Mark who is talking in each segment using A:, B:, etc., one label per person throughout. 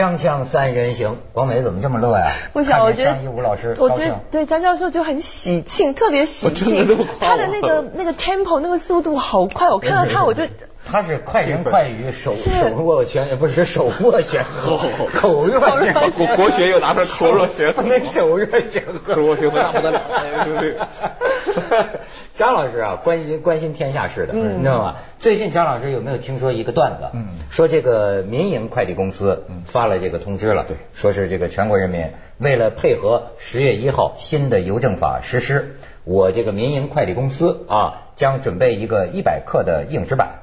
A: 锵锵三人行，广美怎么这么乐呀？
B: 不想，我觉得
A: 张一武老师，
B: 我觉得对张教授就很喜庆，特别喜庆。他的那个那个 tempo 那个速度好快，我看到他我就。
A: 他是快人快语，手手握拳，不是手握拳，口口热拳，
C: 国国学又拿出来 口若悬河，
A: 那手热拳，
C: 口热拳那不得了，对不对？
A: 张老师啊，关心关心天下事的，你知道吗？最近张老师有没有听说一个段子？嗯，说这个民营快递公司发了这个通知了，
C: 对，
A: 说是这个全国人民为了配合十月一号新的邮政法实施，我这个民营快递公司啊，将准备一个一百克的硬纸板。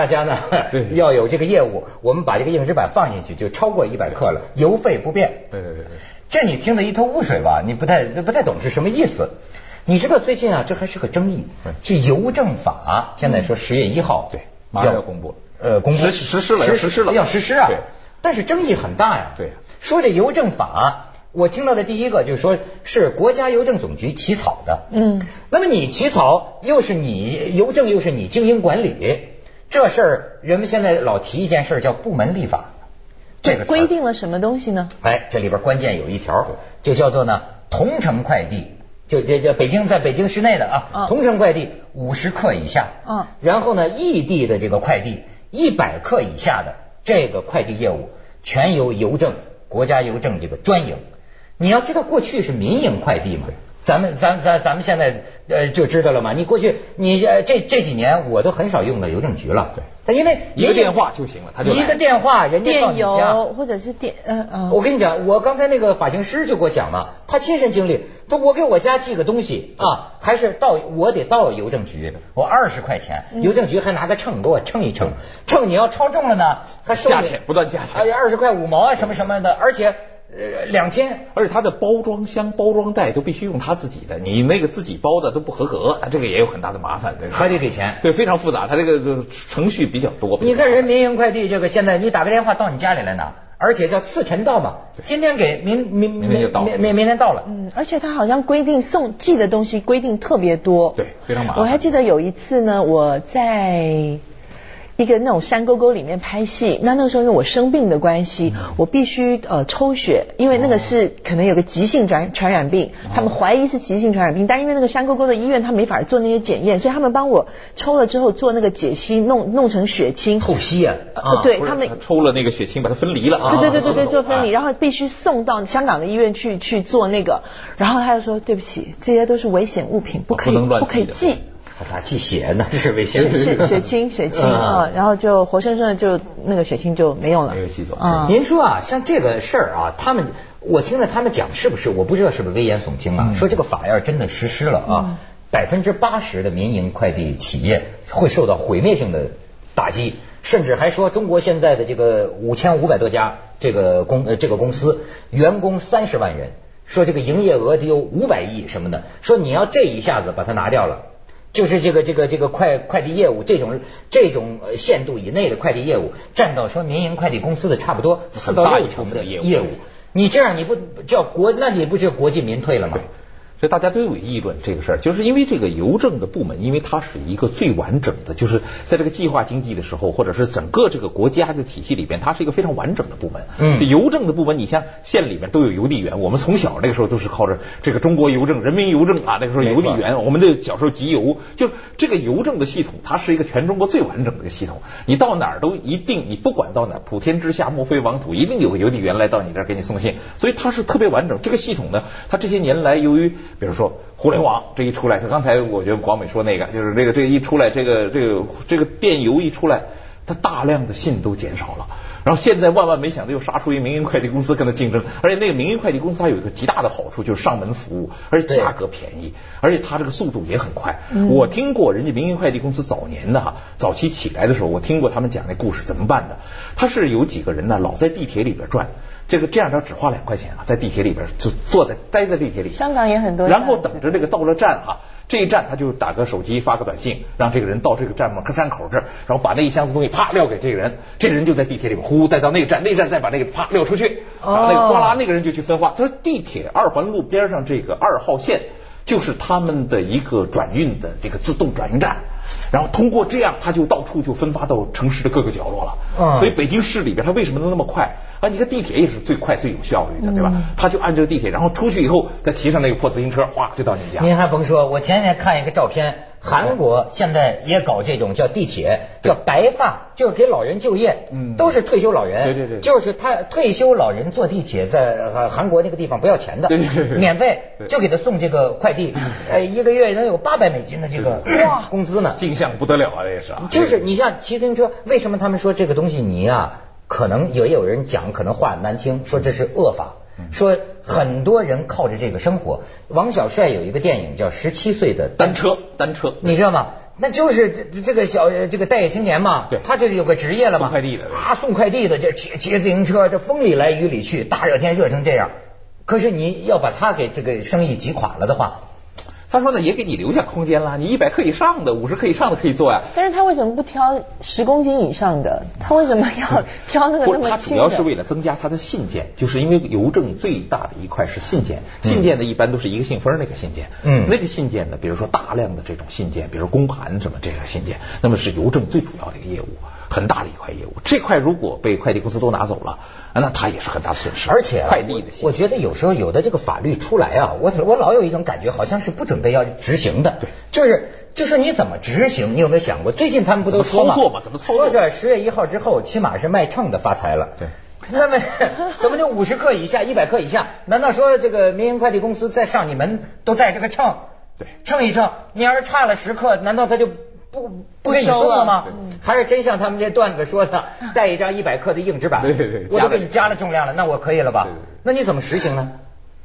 A: 大家呢 要有这个业务，我们把这个硬纸板放进去就超过一百克了，邮费不变。
C: 对对对对，
A: 这你听得一头雾水吧？你不太不太懂是什么意思？你知道最近啊，这还是个争议。这邮政法现在说十月一号
C: 对马上要公布，
A: 呃，公布
C: 实实施了，实施了，
A: 要实施啊。对，但是争议很大呀。
C: 对，
A: 说这邮政法，我听到的第一个就是说是国家邮政总局起草的。嗯，那么你起草又是你邮政又是你经营管理。这事儿，人们现在老提一件事叫部门立法，
B: 这个规定了什么东西呢？
A: 哎，这里边关键有一条，就叫做呢，同城快递，就这这北京在北京市内的啊，同城快递五十克以下，嗯，然后呢，异地的这个快递一百克以下的这个快递业务，全由邮政国家邮政这个专营。你要知道，过去是民营快递嘛。咱们咱咱咱们现在呃就知道了嘛。你过去你这这几年我都很少用的邮政局了。
C: 对，
A: 他因为
C: 一个电话就行了，他就
A: 一个电话，人家到你家，
B: 或者是电嗯嗯。
A: 我跟你讲，我刚才那个发型师就给我讲了，他亲身经历，他我给我家寄个东西啊，还是到我得到邮政局，我二十块钱，邮政局还拿个秤给我称一称，称你要超重了呢，还收
C: 价钱不断加钱，
A: 哎呀二十块五毛啊什么什么的，而且。呃，两天，
C: 而且它的包装箱、包装袋都必须用他自己的，你那个自己包的都不合格，这个也有很大的麻烦，对
A: 还得给钱，
C: 对，非常复杂，它这个程序比较多。
A: 你看人民营快递这个，现在你打个电话到你家里来拿，而且叫次晨到嘛，今天给明明明明明明天到了，
B: 嗯，而且他好像规定送寄的东西规定特别多，
C: 对，非常麻烦。
B: 我还记得有一次呢，我在。一个那种山沟沟里面拍戏，那那个时候因为我生病的关系，我必须呃抽血，因为那个是可能有个急性传传染病，他们怀疑是急性传染病，但因为那个山沟沟的医院他没法做那些检验，所以他们帮我抽了之后做那个解析，弄弄成血清。
A: 透析啊，
B: 对他们
C: 抽了那个血清把它分离了，
B: 对对对对对做分离，然后必须送到香港的医院去去做那个，然后他就说对不起，这些都是危险物品，不可以不可以寄。
A: 他寄血呢，是危险
B: 血血清血清啊，然后就活生生的就那个血清就没用了，
C: 没有寄走
A: 啊。您说啊，像这个事儿啊，他们我听了他们讲，是不是我不知道是不是危言耸听啊？说这个法要真的实施了啊，百分之八十的民营快递企业会受到毁灭性的打击，甚至还说中国现在的这个五千五百多家这个公呃这个公司员工三十万人，说这个营业额得有五百亿什么的，说你要这一下子把它拿掉了。就是这个这个这个快快递业务这种这种限度以内的快递业务，占到说民营快递公司的差不多四到六成的业务。你这样你不叫国，那你不就国进民退了吗？
C: 所以大家都有议论这个事儿，就是因为这个邮政的部门，因为它是一个最完整的，就是在这个计划经济的时候，或者是整个这个国家的体系里边，它是一个非常完整的部门。嗯，邮政的部门，你像县里面都有邮递员，我们从小那个时候都是靠着这个中国邮政、人民邮政啊，那个时候邮递员，我们的小时候集邮，就这个邮政的系统，它是一个全中国最完整的一个系统。你到哪儿都一定，你不管到哪儿，普天之下莫非王土，一定有个邮递员来到你这儿给你送信，所以它是特别完整。这个系统呢，它这些年来由于比如说互联网这一出来，他刚才我觉得广美说那个，就是这个这个一出来，这个这个这个电邮一出来，它大量的信都减少了。然后现在万万没想到又杀出一民营快递公司跟他竞争，而且那个民营快递公司它有一个极大的好处，就是上门服务，而且价格便宜，而且它这个速度也很快。我听过人家民营快递公司早年的哈，早期起来的时候，我听过他们讲那故事怎么办的。他是有几个人呢，老在地铁里边转。这个这样着只花两块钱啊，在地铁里边就坐在待在地铁里，
B: 香港也很多，
C: 然后等着这个到了站哈，这一站他就打个手机发个短信，让这个人到这个站门站口这儿，然后把那一箱子东西啪撂给这个人，这人就在地铁里面呼再到那个站，那站再把那个啪撂出去，把那个哗啦那个人就去分化。他说地铁二环路边上这个二号线就是他们的一个转运的这个自动转运站。然后通过这样，它就到处就分发到城市的各个角落了。嗯，所以北京市里边它为什么能那么快啊？你看地铁也是最快最有效率的，对吧？他就按这个地铁，然后出去以后再骑上那个破自行车，哗就到你们家。
A: 您还甭说，我前天看一个照片。韩国现在也搞这种叫地铁，叫白发，就是给老人就业，都是退休老人，
C: 对对对，
A: 就是他退休老人坐地铁，在韩国那个地方不要钱的，
C: 对对对，
A: 免费，就给他送这个快递，呃，一个月能有八百美金的这个工资呢，
C: 镜像不得了啊，这也是，
A: 就是你像骑自行车，为什么他们说这个东西你啊，可能也有人讲，可能话难听，说这是恶法。说很多人靠着这个生活。王小帅有一个电影叫《十七岁的
C: 单车》，单车，
A: 你知道吗？那就是这这个小这个待业青年嘛，
C: 对，
A: 他就是有个职业了嘛，
C: 送快递的，
A: 啊，送快递的，这骑骑自行车，这风里来雨里去，大热天热成这样。可是你要把他给这个生意挤垮了的话。
C: 他说呢，也给你留下空间了。你一百克以上的、五十克以上的可以做呀。
B: 但是他为什么不挑十公斤以上的？他为什么要 挑那个那么轻的？
C: 他主要是为了增加他的信件，就是因为邮政最大的一块是信件。信件呢，一般都是一个信封那个信件。嗯。那个信件呢，比如说大量的这种信件，比如公函什么这个信件，那么是邮政最主要的一个业务，很大的一块业务。这块如果被快递公司都拿走了。那他也是很大损失，
A: 而且
C: 快递的。
A: 我觉得有时候有的这个法律出来啊，我我老有一种感觉，好像是不准备要执行的。
C: 对，
A: 就是就是你怎么执行？你有没有想过？最近他们不都
C: 操作吗？怎么操作？
A: 说是十月一号之后，起码是卖秤的发财了。
C: 对，
A: 那么怎么就五十克以下、一百克以下？难道说这个民营快递公司再上你门都带这个秤？
C: 对，
A: 称一称，你要是差了十克，难道他就？不不给你动了吗？还是真像他们这段子说的，带一张一百克的硬纸板，
C: 对对对，
A: 我都给你加了重量了，那我可以了吧？那你怎么实行呢？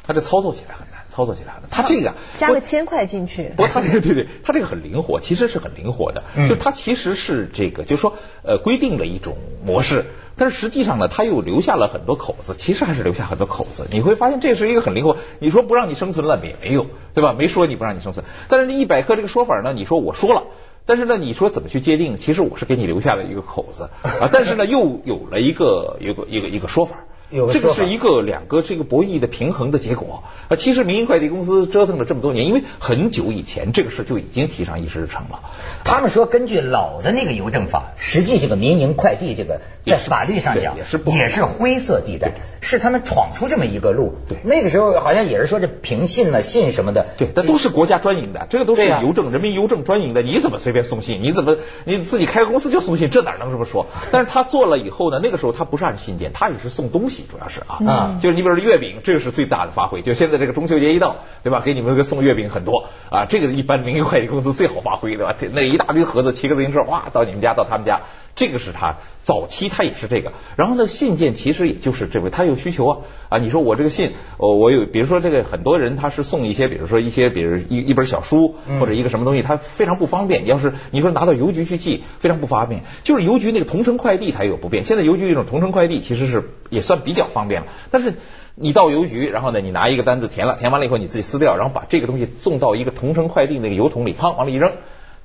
C: 他这操作起来很难，操作起来很难。他这个
B: 加个千块进去，
C: 不，他这个对对，他这个很灵活，其实是很灵活的。就他其实是这个，就是说呃，规定了一种模式，但是实际上呢，他又留下了很多口子，其实还是留下很多口子。你会发现这是一个很灵活。你说不让你生存了也没有，对吧？没说你不让你生存，但是这一百克这个说法呢，你说我说了。但是呢，你说怎么去界定？其实我是给你留下了一个口子啊，但是呢，又有了一个一个一个一个说法。这个是一个两个这个博弈的平衡的结果啊。其实民营快递公司折腾了这么多年，因为很久以前这个事就已经提上议事日程了。
A: 他们说，根据老的那个邮政法，实际这个民营快递这个在法律上讲
C: 也是
A: 也是灰色地带，是他们闯出这么一个路。
C: 对，
A: 那个时候好像也是说这凭信了信什么的，
C: 对，那都是国家专营的，这个都是邮政人民邮政专营的，你怎么随便送信？你怎么你自己开个公司就送信？这哪能这么说？但是他做了以后呢，那个时候他不是按信件，他也是送东西，主要是啊。啊，就是你比如说月饼，这个是最大的发挥。就现在这个中秋节一到，对吧？给你们个送月饼很多啊，这个一般民营快递公司最好发挥，对吧？那一大堆盒子，骑个自行车，哇，到你们家，到他们家，这个是他早期他也是这个。然后呢，信件其实也就是这位，他有需求啊啊！你说我这个信，我我有，比如说这个很多人他是送一些，比如说一些，比如一一本小书或者一个什么东西，他非常不方便。要是你说拿到邮局去寄，非常不方便。就是邮局那个同城快递它也有不便，现在邮局这种同城快递其实是也算比较方便了。但是你到邮局，然后呢，你拿一个单子填了，填完了以后你自己撕掉，然后把这个东西送到一个同城快递那个邮筒里，啪往里一扔，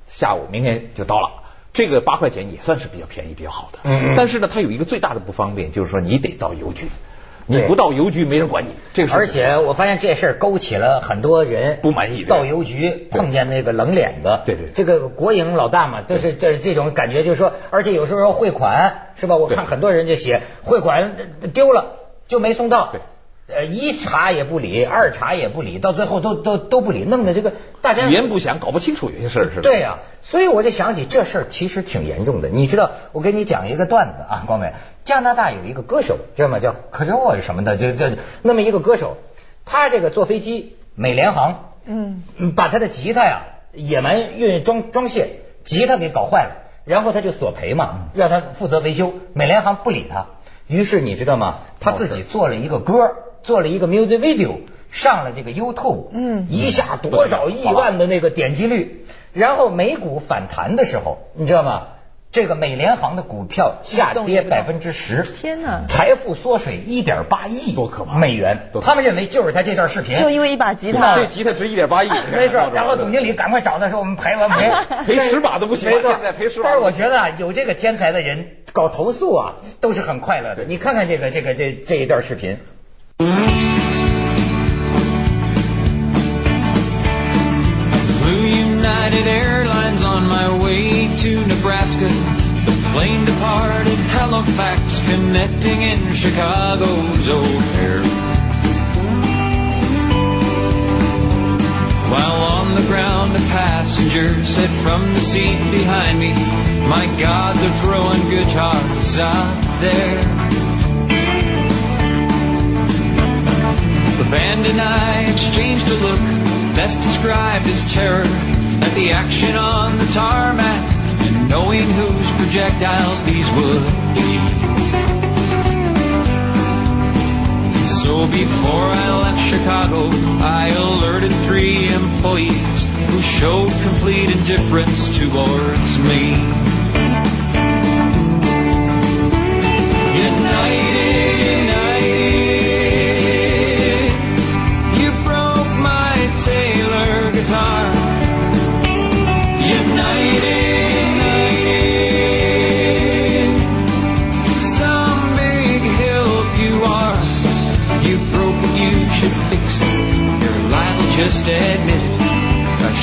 C: 下午明天就到了。这个八块钱也算是比较便宜、比较好的。嗯。但是呢，它有一个最大的不方便，就是说你得到邮局，你不到邮局没人管你。这个。
A: 而且我发现这事儿勾起了很多人
C: 不满意。
A: 到邮局碰见那个冷脸子，
C: 对对。
A: 这个国营老大嘛，都是这这种感觉，就是说，而且有时候要汇款，是吧？我看很多人就写汇款丢了。就没送到，呃，一查也不理，二查也不理，到最后都都都不理，弄得这个大家
C: 语言不详，搞不清楚有些事儿是吧？
A: 对呀，所以我就想起这事儿其实挺严重的。你知道，我给你讲一个段子啊，光美，加拿大有一个歌手，知道吗？叫克里沃什么的，就就那么一个歌手，他这个坐飞机，美联航，嗯，把他的吉他呀野蛮运装装卸，吉他给搞坏了，然后他就索赔嘛，让他负责维修，美联航不理他。于是你知道吗？他自己做了一个歌，做了一个 music video，上了这个 YouTube，嗯，一下多少亿万的那个点击率，然后美股反弹的时候，你知道吗？这个美联航的股票下跌百分之十，
B: 天哪！
A: 财富缩水一点八亿，
C: 多可怕！
A: 美元，他们认为就是他这段视频，
B: 就因为一把吉他，
C: 这吉他值一点八亿，
A: 没事。然后总经理赶快找他说，我们赔完赔
C: 赔十把都不行，现在赔十把。
A: 但是我觉得啊有这个天才的人搞投诉啊，都是很快乐的。你看看这个这个这这一段视频。United Airlines on my way.
D: train departed Halifax, connecting in Chicago's O'Hare. While on the ground, a passenger said from the seat behind me, My God, they're throwing guitars out there. Band and I exchanged a look, best described as terror, at the action on the tarmac, and knowing whose projectiles these would be. So before I left Chicago, I alerted three employees who showed complete indifference towards me.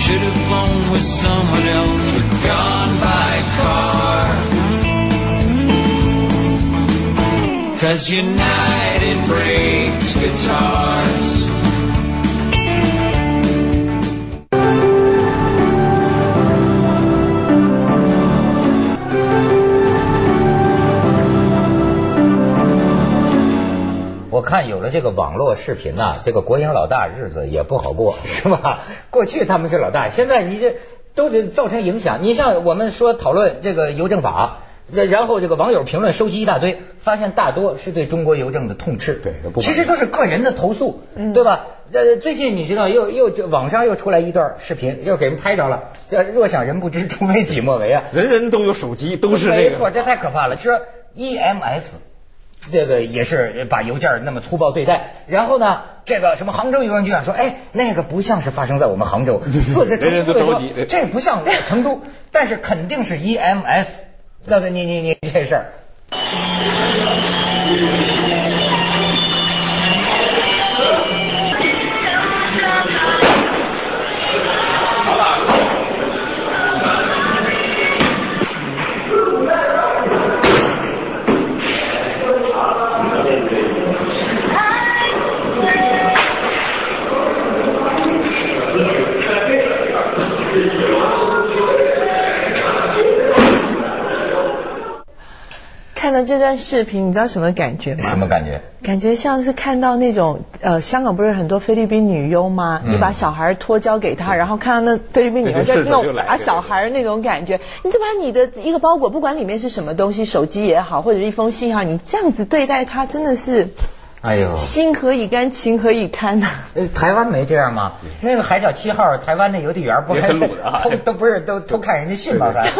D: Should have flown with someone else or gone by car. Cause United breaks guitars.
A: 看有了这个网络视频呐、这个国营老大日子也不好过，是吧？过去他们是老大，现在你这都得造成影响。你像我们说讨论这个邮政法，然后这个网友评论收集一大堆，发现大多是对中国邮政的痛斥，
C: 对不
A: 其实都是个人的投诉，对吧？呃，最近你知道又又这网上又出来一段视频，又给人拍着了。呃，若想人不知，除非己莫为啊。
C: 人人都有手机，都是那
A: 没错，这太可怕了。说 EMS 这个也是把邮件那么粗暴对待，然后呢，这个什么杭州邮政局长说，哎，那个不像是发生在我们杭州，四这成都的这不像成都，但是肯定是 EMS。那个你你你这事儿。
B: 这段视频，你知道什么感觉吗？
A: 什么感觉？
B: 感觉像是看到那种呃，香港不是很多菲律宾女优吗？
A: 嗯
B: 你把小孩托交给她，然后看到那菲律宾女优在
C: 对对
B: 弄
C: 顺手就来对对
B: 把小孩那种感觉，你就把你的一个包裹，不管里面是什么东西，手机也好，或者是一封信也好，你这样子对待她，真的是
A: 哎呦，
B: 心何以甘，情何以堪呐、
A: 呃台湾没这样吗？那个海角七号，台湾那邮递员不
C: 也
A: 还偷都不是都偷看人家信吗？还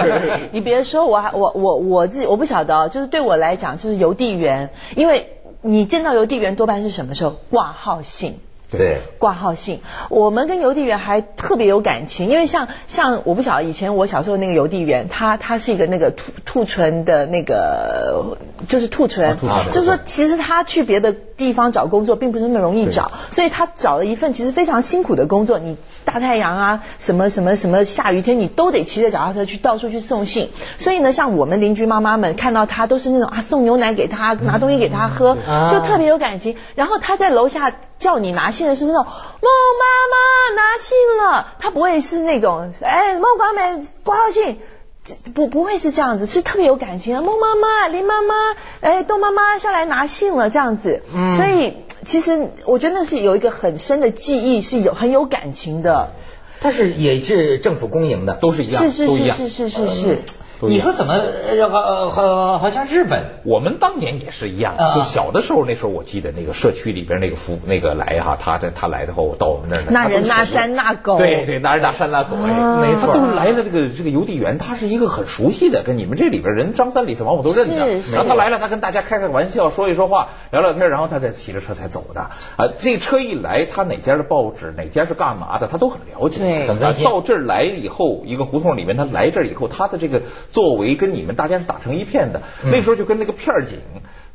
B: 你别说，我还我我我自己我不晓得哦，就是对我来讲，就是邮递员，因为你见到邮递员多半是什么时候？挂号信。
A: 对。
B: 挂号信，我们跟邮递员还特别有感情，因为像像我不晓得以前我小时候那个邮递员，他他是一个那个兔兔唇的那个就是兔唇，就是说其实他去别的地方找工作并不是那么容易找，所以他找了一份其实非常辛苦的工作，你大太阳啊，什么什么什么下雨天，你都得骑着脚踏车去到处去送信，所以呢，像我们邻居妈妈们看到他都是那种啊送牛奶给他，拿东西给他喝，
A: 啊。
B: 就特别有感情。然后他在楼下叫你拿信的是那种孟妈妈拿信了，他不会是那种哎孟广美挂号信。不不会是这样子，是特别有感情的。孟妈妈、林妈妈、哎窦妈妈下来拿信了这样子，
A: 嗯
B: 所以其实我觉得那是有一个很深的记忆，是有很有感情的。
A: 但是也是政府公营的，
C: 都是一样，
B: 是是。是是是是是，
A: 你说怎么呃好好好像日本。
C: 我们当年也是一样，
A: 啊。
C: 就小的时候，那时候我记得那个社区里边那个服那个来哈，他的他来的话，我到我们那儿
B: 那人那山那狗，
C: 对对，那人那山那狗，哎，
B: 啊。
A: 没错。
C: 他都是来了这个这个邮递员，他是一个很熟悉的，跟你们这里边人张三李四王五都认得。
B: 是是
C: 然后他来了，他跟大家开开玩笑，说一说话，聊聊天，然后他再骑着车才走的。啊，这车一来，他哪家的报纸，哪家是干嘛的，他都很了解。
B: 对
C: 到这儿来以后，一个胡同里面，他来这儿以后，他的这个作为跟你们大家是打成一片的。那时候就跟那个片儿警。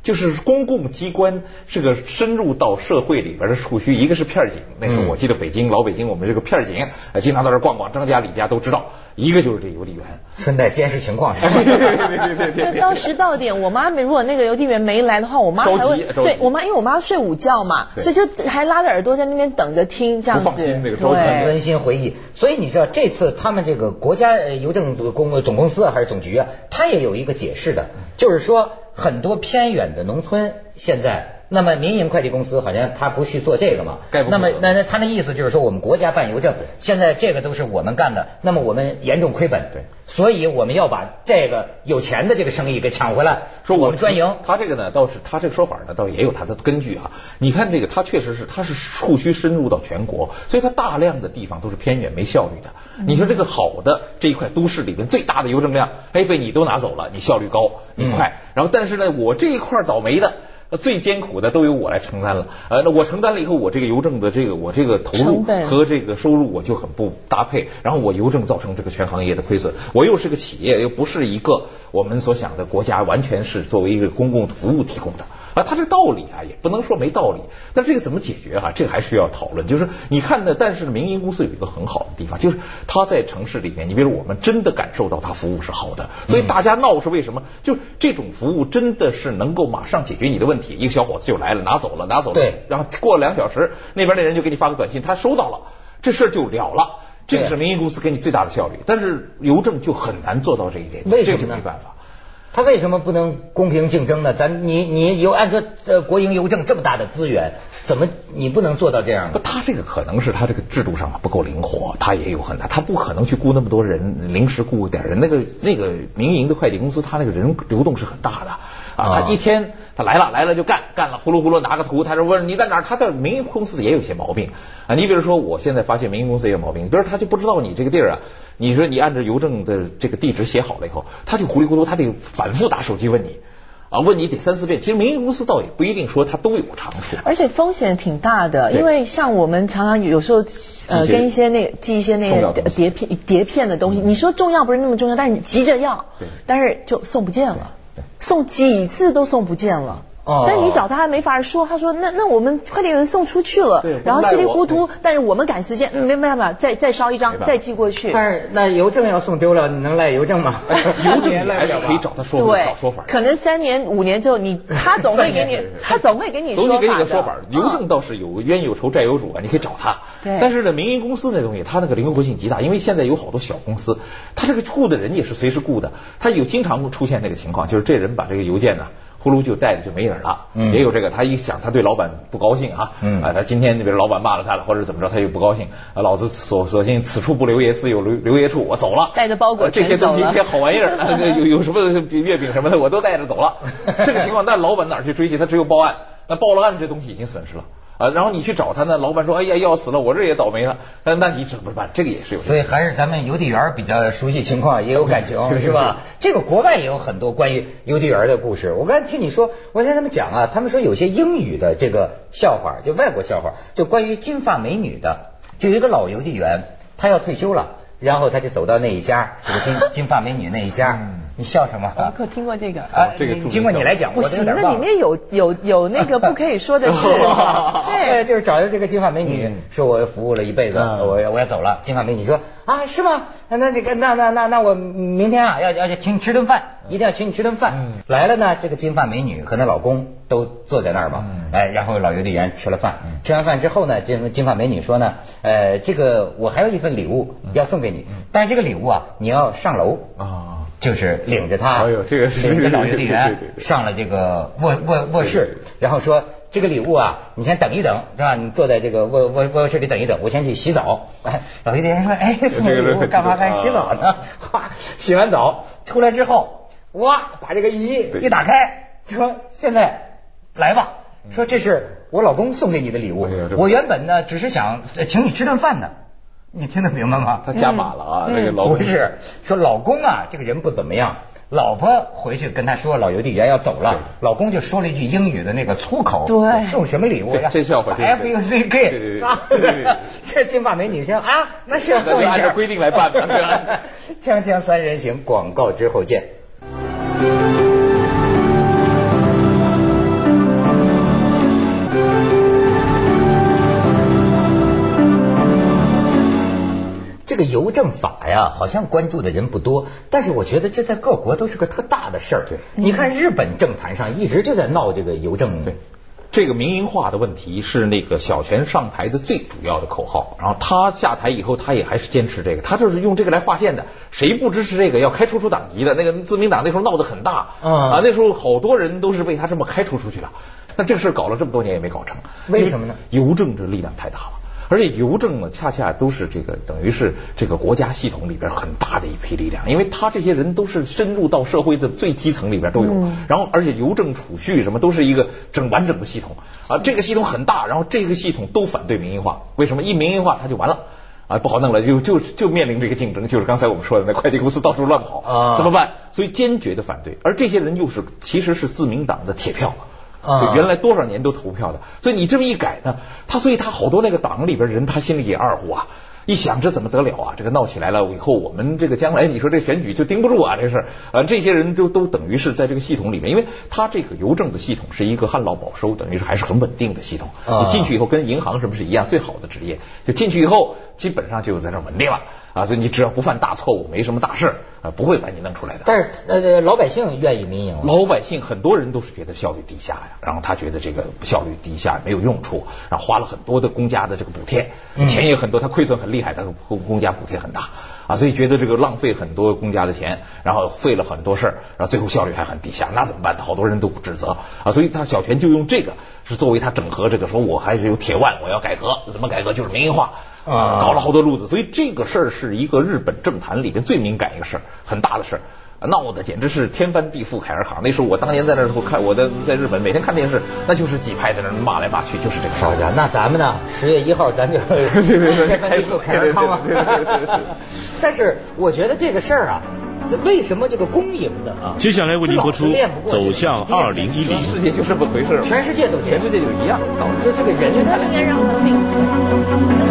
C: 就是公共机关这个深入到社会里边的触须，一个是片儿警，那时候我记得北京老北京我们这个片儿警，呃经常到这儿逛逛，张家李家都知道。一个就是这邮递员，
A: 顺带监视情况是吧？
C: 对对对对对
B: 那到时到点，我妈没如果那个邮递员没来的话，我妈还会
C: 着急着急
B: 对我妈，因为我妈睡午觉嘛，所以就还拉着耳朵在那边等着听这样子。
C: 不放心那个着急
B: 对
A: 温馨回忆。所以你知道，这次他们这个国家呃邮政公总公司啊，还是总局啊，他也有一个解释的，就是说很多偏远的农村现在。那么民营快递公司好像他不去做这个嘛那么那那他那意思就是说，我们国家办邮政，现在这个都是我们干的，那么我们严重亏本，
C: 对，
A: 所以我们要把这个有钱的这个生意给抢回来，
C: 说
A: 我们专营。
C: 他这个呢，倒是他这个说法呢，倒也有他的根据啊。你看这个，他确实是他是触须深入到全国，所以他大量的地方都是偏远没效率的。你说这个好的这一块都市里面最大的邮政量，哎，被你都拿走了，你效率高，你快。然后但是呢，我这一块倒霉的。呃最艰苦的都由我来承担了，呃，那我承担了以后，我这个邮政的这个我这个投入和这个收入我就很不搭配，然后我邮政造成这个全行业的亏损，我又是个企业，又不是一个我们所想的国家完全是作为一个公共服务提供的啊，他这道理啊也不能说没道理，但这个怎么解决啊？这个还需要讨论。就是你看呢，但是民营公司有一个很好的地方，就是它在城市里面，你比如我们真的感受到它服务是好的，所以大家闹是为什么？就是这种服务真的是能够马上解决你的问题，一个小伙子就来了，拿走了，拿走了，
A: 对
C: 然后过了两小时，那边那人就给你发个短信，他收到了，这事儿就了了。这个是民营公司给你最大的效率，但是邮政就很难做到这一点，这
A: 为什么呢
C: 就没办法。
A: 他为什么不能公平竞争呢？咱你你有按说呃国营邮政这么大的资源，怎么你不能做到这样
C: 不，他这个可能是他这个制度上不够灵活，他也有很大，他不可能去雇那么多人，临时雇点人。那个那个民营的快递公司，他那个人流动是很大的啊，
A: 啊
C: 他一天他来了来了就干，干了呼噜呼噜拿个图，他说问你在哪儿？他的民营公司也有些毛病啊。你比如说，我现在发现民营公司也有毛病，比如他就不知道你这个地儿啊，你说你按照邮政的这个地址写好了以后，他就糊里糊涂，他得反复打手机问你。啊，问你得三四遍。其实民营公司倒也不一定说它都有长处。
B: 而且风险挺大的，因为像我们常常有时候呃跟一些那个寄一些那个碟片碟片的东西，你说重要不是那么重要，但是你急着要，但是就送不见了
C: 对，
B: 送几次都送不见了。
A: 哦
B: 但是你找他还没法说，他说那那我们快递员送出去了，然后稀里糊涂，但是我们赶时间，嗯没办法，再再烧一张再寄过去。
A: 但是那邮政要送丢了，你能赖邮政吗？
C: 邮政还是可以找他说
B: 对
C: 找说法，的。
B: 可能三年五年之后，你他总会给你，他总会给你
C: 总得给你
B: 说法的。
C: 个说法。邮政
B: 嗯
C: 倒是有冤有仇债有主啊，你可以找他。
B: 对
C: 但是呢，民营公司那东西，它那个灵活性极大，因为现在有好多小公司，他这个雇的人也是随时雇的，他有经常出现那个情况，就是这人把这个邮件呢。呼噜就带着就没影儿了，
A: 嗯
C: 也有这个。他一想，他对老板不高兴啊，
A: 嗯
C: 啊，他今天比如老板骂了他了，或者怎么着，他又不高兴，啊，老子索索性此处不留爷，自有留留爷处，我走了，
B: 带着包裹
C: 呃这些东西，
B: 全走了
C: 这些好玩意儿，啊 有有什么月饼什么的，我都带着走了。这个情况，那老板哪去追去？他只有报案。那报了案，这东西已经损失了啊。然后你去找他呢，老板说：“哎呀，要死了，我这也倒霉了。”那那你怎么办？这个也是有。
A: 所以还是咱们邮递员比较熟悉情况，也有感情，是吧？这个国外也有很多关于邮递员的故事。我刚才听你说，我听他们讲啊，他们说有些英语的这个笑话，就外国笑话，就关于金发美女的，就有一个老邮递员，他要退休了，然后他就走到那一家，这个金 金发美女那一家，你笑什么？
B: 我可听过这个。
A: 啊，
C: 这个
A: 你经过你来讲，我都有
B: 不行，
A: 点。
B: 那里面有有有那个不可以说的 事。
A: 对，就是找到这个金发美女，
C: 嗯
A: 说我服务了一辈子，
C: 嗯
A: 我要我要走了。金发美女说啊，是吗？那这个那那那那我明天啊要要去请你吃顿饭，一定要请你吃顿饭。
C: 嗯
A: 来了呢，这个金发美女和她老公都坐在那儿嘛，
C: 嗯
A: 哎，然后老邮递员吃了饭，吃完饭之后呢，金金发美女说呢，呃，这个我还有一份礼物要送给你，但是这个礼物啊，你要上楼。
C: 啊，
A: 就是领着他，
C: 哎呦这个是
A: 领着老邮递
C: 对对
A: 员上了这个卧卧卧室，然后说这个礼物啊，你先等一等，是吧？你坐在这个卧卧卧室里等一等，我先去洗澡。哎，老邮递员说，哎，送礼物干嘛还洗澡呢？哗，洗完澡出来之后，哇，把这个衣一打开，说现在来吧，说这是我老公送给你的礼物我原本呢只是想呃请你吃顿饭的，你听得明白吗？
C: 他加码了啊，
B: 嗯
C: 那个老公
A: 不是说老公啊，这个人不怎么样。老婆回去跟他说老邮递员要走了，老公就说了一句英语的那个粗口，
B: 对
A: 送什么礼物呀？
C: 这这笑话真是
A: F U C K
C: 对
A: 啊
C: 对对对，
A: 这金发美女说啊，那是要送一下，
C: 那就按照规定来办的
A: 锵锵三人行，广告之后见。这个邮政法呀，好像关注的人不多，但是我觉得这在各国都是个特大的事儿。
C: 对，
A: 你看日本政坛上一直就在闹这个邮政。
C: 对。这个民营化的问题是那个小泉上台的最主要的口号，然后他下台以后，他也还是坚持这个，他就是用这个来划线的。谁不支持这个，要开除出党籍的。那个自民党那时候闹得很大，啊，那时候好多人都是被他这么开除出去的。那这个事搞了这么多年也没搞成，
A: 为什么呢？
C: 邮政这力量太大了。而且邮政呢，恰恰都是这个等于是这个国家系统里边很大的一批力量，因为他这些人都是深入到社会的最基层里边都有，然后而且邮政储蓄什么都是一个整完整的系统啊，这个系统很大，然后这个系统都反对民营化，为什么？一民营化它就完了啊，不好弄了，就就就面临这个竞争，就是刚才我们说的那快递公司到处乱跑啊，怎么办？所以坚决的反对，而这些人又是其实是自民党的铁票。啊，原来多少年都投票的，所以你这么一改呢，他所以他好多那个党里边人，他心里也二乎啊，一想这怎么得了啊？这个闹起来了以后，我们这个将来你说这选举就盯不住啊，这事啊，这些人就都等于是在这个系统里面，因为他这个邮政的系统是一个旱涝保收，等于是还是很稳定的系统。你进去以后跟银行什么是一样，最好的职业，就进去以后基本上就在这稳定了。啊，所以你只要不犯大错误，没什么大事啊，不会把你弄出来的。
A: 但是呃，老百姓愿意民营，
C: 老百姓很多人都是觉得效率低下呀，然后他觉得这个效率低下没有用处，然后花了很多的公家的这个补贴，钱也很多，他亏损很厉害，但是公公家补贴很大啊，所以觉得这个浪费很多公家的钱，然后费了很多事儿，然后最后效率还很低下，那怎么办？好多人都指责啊，所以他小泉就用这个是作为他整合这个，说我还是有铁腕，我要改革，怎么改革？就是民营化。啊，搞了好多路子，所以这个事儿是一个日本政坛里边最敏感一个事儿，很大的事儿，闹得简直是天翻地覆，凯尔卡。那时候我当年在那时候看，我在在日本每天看电视，那就是几派在那骂来骂去，就是这个事儿。
A: 好家伙，那咱们呢？十月一号咱就天翻地覆凯尔康了。但是我觉得这个事儿啊，为什么这个公营的啊？
E: 接下来为您播出《走向二零一零》。
C: 世界就这么回事
A: 全世界都
C: 全世界就一样。
A: 导致这个人，
B: 他应该让他。